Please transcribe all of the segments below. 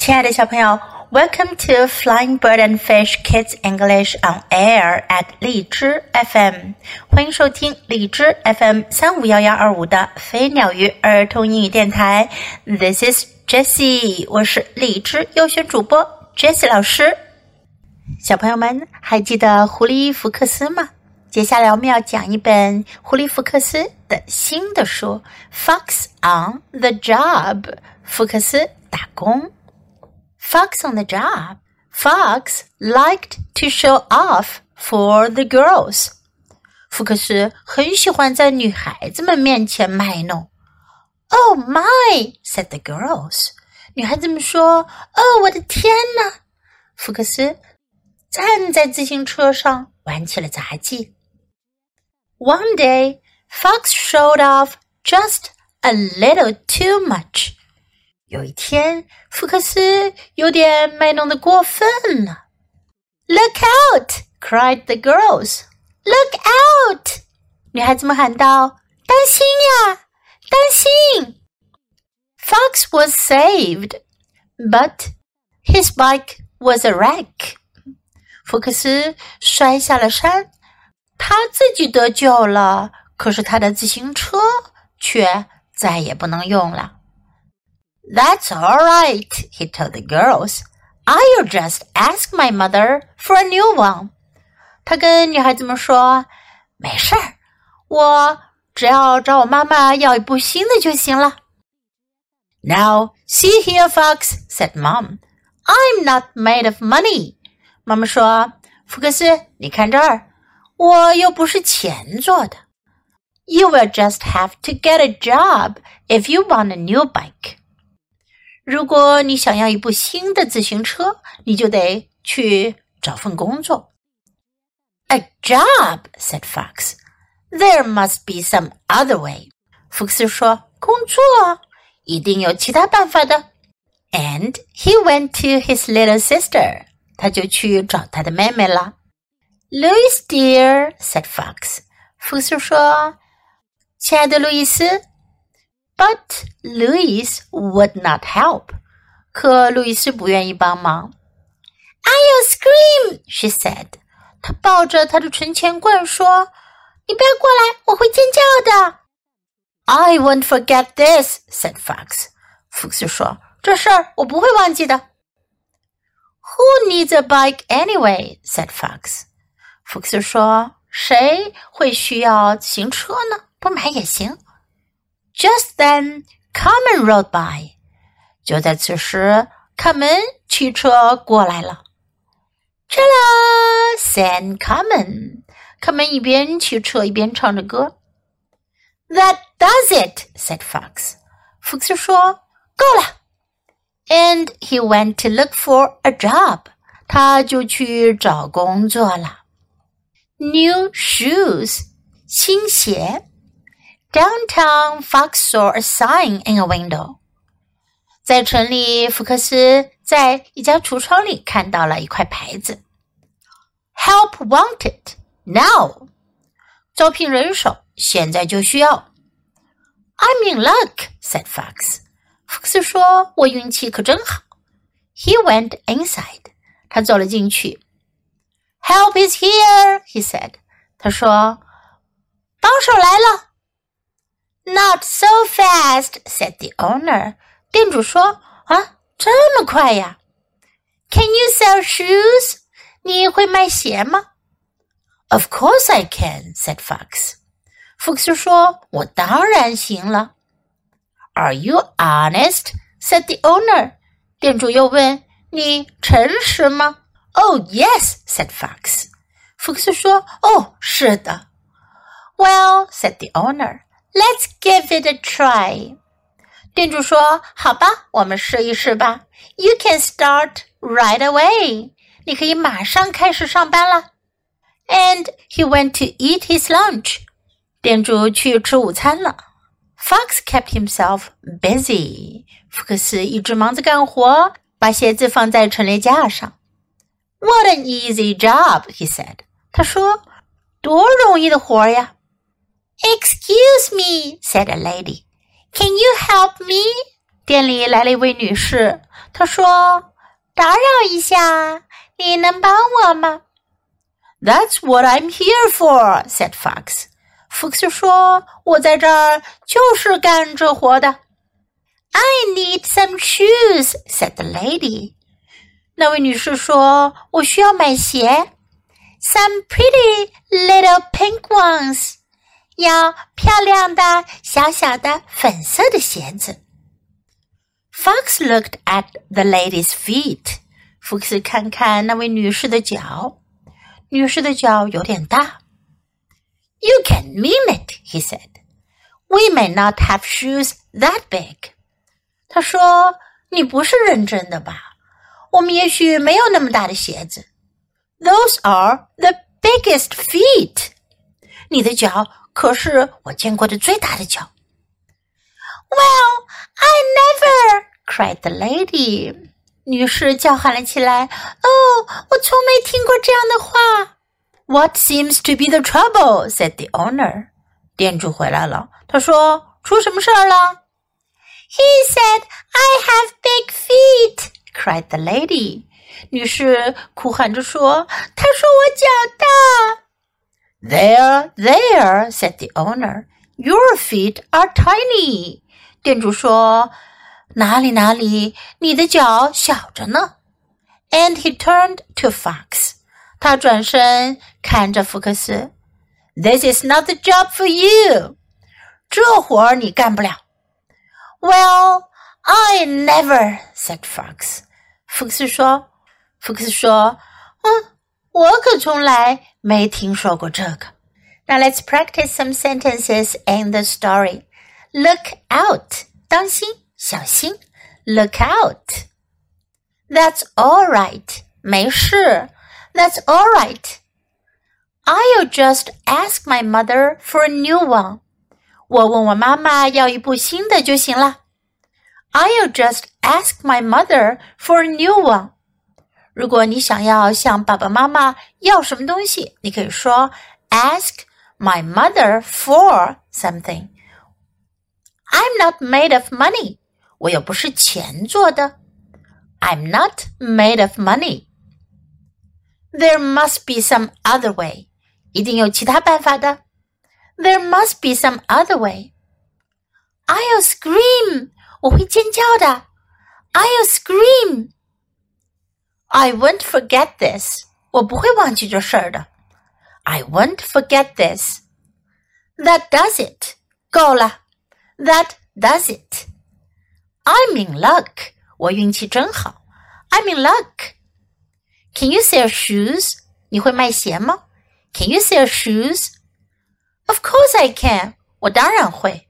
亲爱的小朋友，Welcome to Flying Bird and Fish Kids English on Air at 荔枝 FM，欢迎收听荔枝 FM 三五幺幺二五的飞鸟鱼儿童英语电台。This is Jessie，我是荔枝优选主播 Jessie 老师。小朋友们还记得狐狸福克斯吗？接下来我们要讲一本狐狸福克斯的新的书《Fox on the Job》，福克斯打工。Fox on the job. Fox liked to show off for the girls. 福克斯很喜欢在女孩子们面前卖弄。Oh my! said the girls. 女孩子们说：“哦，我的天哪！”福克斯站在自行车上玩起了杂技。One day, Fox showed off just a little too much. 有一天，福克斯有点卖弄的过分了。Look out! cried the girls. Look out! 女孩子们喊道：“当心呀，当心！” Fox was saved, but his bike was a wreck. 福克斯摔下了山，他自己得救了，可是他的自行车却再也不能用了。that's all right, he told the girls. I'll just ask my mother for a new one. 他跟女孩子们说：“没事儿，我只要找我妈妈要一部新的就行了。” Now, see here, Fox," said Mom. "I'm not made of money." 妈妈说：“福克斯，你看这儿，我又不是钱做的。You will just have to get a job if you want a new bike." 如果你想要一部新的自行车，你就得去找份工作。A job, said Fox. There must be some other way. 福克斯说：“工作一定有其他办法的。” And he went to his little sister. 他就去找他的妹妹了。Louis dear, said Fox. 福克斯说：“亲爱的路易斯。” But Louise would not help. 可路易斯不愿意帮忙。I'll scream, she said. 她抱着她的存钱罐说：“你不要过来，我会尖叫的。” I won't forget this, said Fox. 福克斯说：“这事儿我不会忘记的。” Who needs a bike anyway? said Fox. 福克斯说：“谁会需要行车呢？不买也行。” Just then, Carmen rode by. 就在此时，卡门骑车过来了。Hello, said Carmen。卡门一边骑车一边唱着歌。That does it, said Fox. Fox And he went to look for a job. 他就去找工作了。New shoes，新鞋。Downtown, Fox saw a sign in a window. 在城里，福克斯在一家橱窗里看到了一块牌子：“Help wanted now。”招聘人手，现在就需要。“I'm in luck,” said Fox. 福克斯说：“我运气可真好。” He went inside. 他走了进去。“Help is here,” he said. 他说：“帮手来了。” ” Not so fast," said the owner. 店主说：“啊，这么快呀？”Can you sell shoes? 你会卖鞋吗？Of course I can," said Fox. 福克斯说：“我当然行了。” Are you honest? said the owner. 店主又问：“你诚实吗？”Oh yes, said Fox. 福克斯说：“哦，是的。” Well, said the owner. Let's give it a try. 店主说：“好吧，我们试一试吧。You can start right away. 你可以马上开始上班了。” And he went to eat his lunch. 店主去吃午餐了。Fox kept himself busy. 福克斯一直忙着干活，把鞋子放在陈列架上。What an easy job, he said. 他说：“多容易的活呀。” Excuse me, said a lady. Can you help me? 店里来了一位女士，她说：“打扰一下，你能帮我吗？” That's what I'm here for," said Fox. 福克斯说：“我在这儿就是干这活的。” I need some shoes," said the lady. 那位女士说：“我需要买鞋。” Some pretty little pink ones. 要漂亮的小小的粉色的鞋子。Fox looked at the lady's feet. 福克斯看看那位女士的脚。女士的脚有点大。You can mean it, he said. We may not have shoes that big. 他说：“你不是认真的吧？我们也许没有那么大的鞋子。” Those are the biggest feet. 你的脚 可是我见过的最大的脚。Well, I never cried the lady. 女士叫喊了起来：“哦，我从没听过这样的话。” What seems to be the trouble? said the owner. 店主回来了，他说：“出什么事儿了？”He said, "I have big feet," cried the lady. 女士哭喊着说：“他说我脚大。” There, there, said the owner. Your feet are tiny. 店主说。哪里哪里，你的脚小着呢。And he turned to Fox，他转身看着福克斯。This is not the job for you，这活儿你干不了。Well, I never said Fox。福克斯说，福克斯说，嗯，我可从来 没听说过这个。Now let's practice some sentences in the story. Look out，当心。小心，look out. That's all right. 没事，That's all right. I'll just ask my mother for a new one. 我问我妈妈要一部新的就行了。I'll just ask my mother for a new one. 如果你想要向爸爸妈妈要什么东西，你可以说 ask my mother for something. I'm not made of money. 我又不是钱做的。I'm not made of money. There must be some other way. 一定有其他办法的。There must be some other way. I'll scream. 我会尖叫的。I'll scream. I won't forget this. 我不会忘记这事儿的。I won't forget this. That does it. 够了。That does it. I'm in luck. 我运气真好。I'm in luck. Can you sell shoes? 你会卖鞋吗？Can you sell shoes? Of course I can. 我当然会。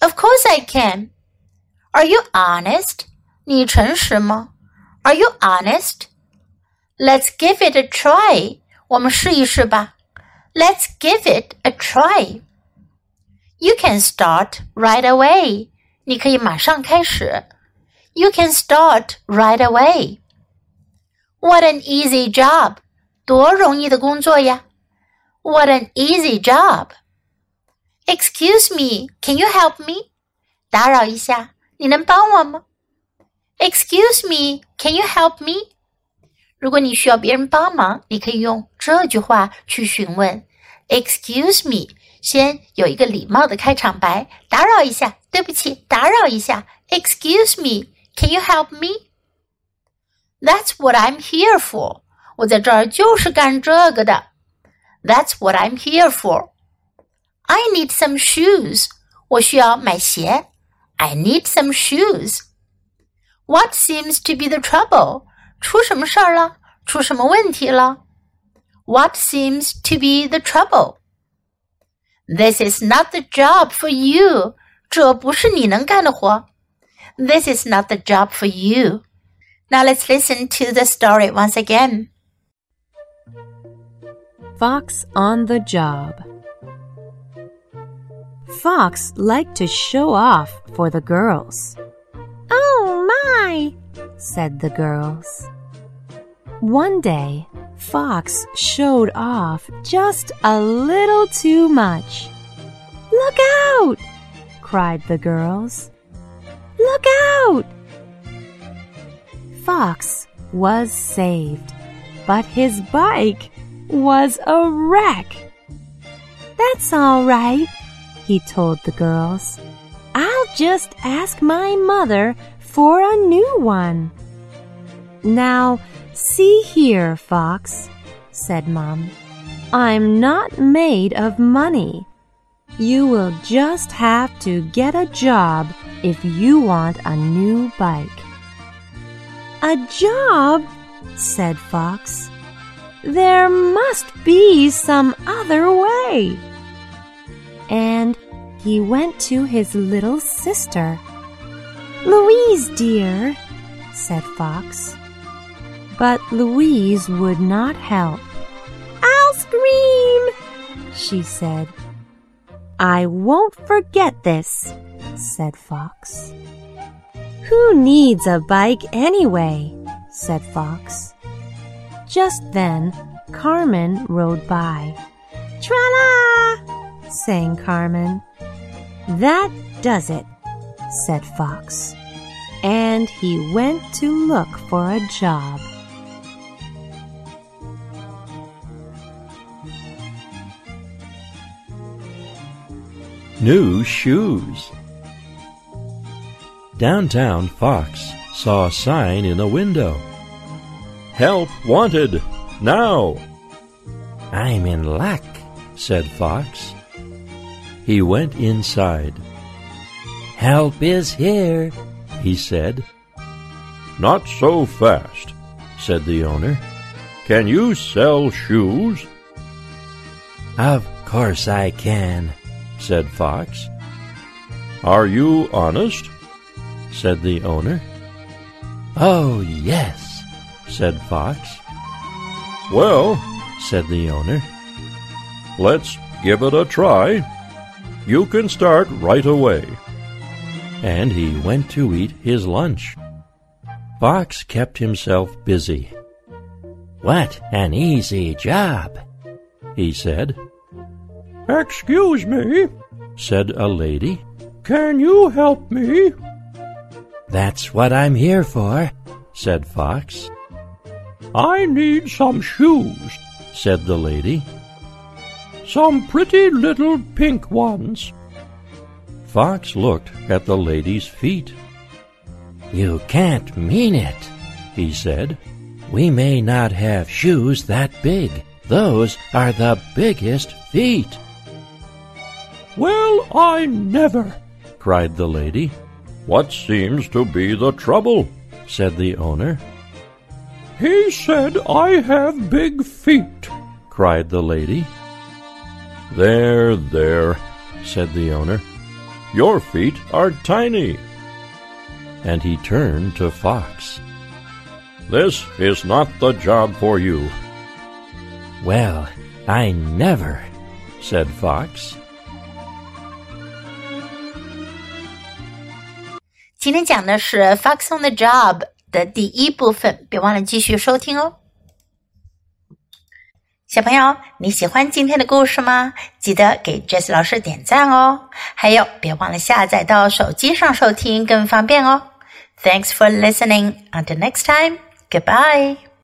Of course I can. Are you honest? 你诚实吗？Are you honest? Let's give it a try. 我们试一试吧。Let's give it a try. You can start right away. 你可以马上开始。You can start right away. What an easy job! 多容易的工作呀！What an easy job! Excuse me, can you help me? 打扰一下，你能帮我吗？Excuse me, can you help me? 如果你需要别人帮忙，你可以用这句话去询问。Excuse me，先有一个礼貌的开场白，打扰一下，对不起，打扰一下。Excuse me, can you help me? That's what I'm here for. 我在这儿就是干这个的。That's what I'm here for. I need some shoes. 我需要买鞋。I need some shoes. What seems to be the trouble? 出什么事儿了？出什么问题了？What seems to be the trouble? This is not the job for you. 这不是你能干的活。This is not the job for you. Now let's listen to the story once again. Fox on the job. Fox liked to show off for the girls. Oh my, said the girls. One day, Fox showed off just a little too much. Look out! cried the girls. Look out! Fox was saved, but his bike was a wreck. That's all right, he told the girls. I'll just ask my mother for a new one. Now, see here, Fox, said Mom. I'm not made of money. You will just have to get a job if you want a new bike. A job? said Fox. There must be some other way. And he went to his little sister. Louise, dear, said Fox. But Louise would not help. I'll scream, she said. I won't forget this, said Fox. Who needs a bike anyway? said Fox. Just then, Carmen rode by. Tra-la! sang Carmen. That does it, said Fox. And he went to look for a job. New shoes. Downtown, Fox saw a sign in a window. Help wanted, now! I'm in luck, said Fox. He went inside. Help is here, he said. Not so fast, said the owner. Can you sell shoes? Of course I can, said Fox. Are you honest? said the owner. Oh, yes, said Fox. Well, said the owner, let's give it a try. You can start right away. And he went to eat his lunch. Fox kept himself busy. What an easy job, he said. Excuse me, said a lady. Can you help me? That's what I'm here for, said Fox. I need some shoes, said the lady. Some pretty little pink ones. Fox looked at the lady's feet. You can't mean it, he said. We may not have shoes that big. Those are the biggest feet. Well, I never, cried the lady. What seems to be the trouble? said the owner. He said I have big feet, cried the lady. There, there, said the owner. Your feet are tiny. And he turned to Fox. This is not the job for you. Well, I never, said Fox. 今天讲的是《Fox on the Job》的第一部分，别忘了继续收听哦。小朋友，你喜欢今天的故事吗？记得给 Jess 老师点赞哦！还有，别忘了下载到手机上收听，更方便哦。Thanks for listening. Until next time. Goodbye.